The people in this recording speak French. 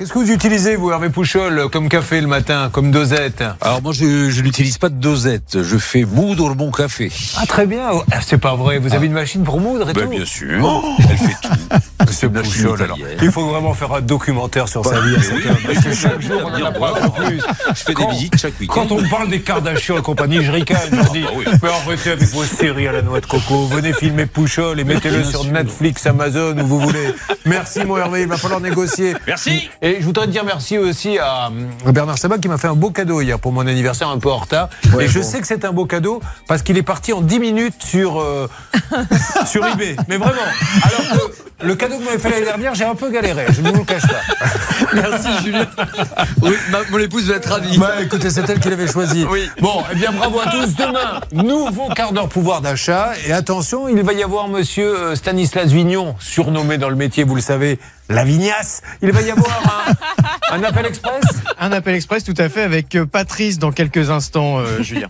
Qu'est-ce que vous utilisez, vous, Hervé Pouchol, comme café le matin, comme dosette Alors moi, je, je n'utilise pas de dosette. Je fais moudre mon café. Ah, très bien. Ah, C'est pas vrai. Vous avez une machine pour moudre et Ben, tout bien sûr. Elle fait tout. Machine Pouchol, alors. italienne. Il faut vraiment faire un documentaire sur sa vie Parce que chaque jour, on en apprend un peu plus. Je fais des visites chaque week-end. Quand on parle des Kardashians et compagnie, je ricane. Je dis, oui. mais arrêtez avec vos séries à la noix de coco. Venez filmer Pouchol et mettez-le sur Netflix, Amazon, où vous voulez. Merci, mon Hervé. Il va falloir négocier. Merci. Et je voudrais dire merci aussi à Bernard Sabat qui m'a fait un beau cadeau hier pour mon anniversaire, un peu en retard. et je sais que c'est un beau cadeau parce qu'il est parti en 10 minutes sur, euh, sur eBay. Mais vraiment. Alors que le cadeau vous m'avez fait l'année dernière, j'ai un peu galéré. Je ne vous le cache pas. Merci Julien. Oui, ma- mon épouse va être ravie. Bah écoutez, c'est elle qui l'avait choisi. Oui. Bon, eh bien bravo à tous. Demain, nouveau quart d'heure pouvoir d'achat. Et attention, il va y avoir monsieur euh, Stanislas Vignon, surnommé dans le métier, vous le savez, la vignasse. Il va y avoir un, un appel express? Un appel express tout à fait avec euh, Patrice dans quelques instants, euh, Julien.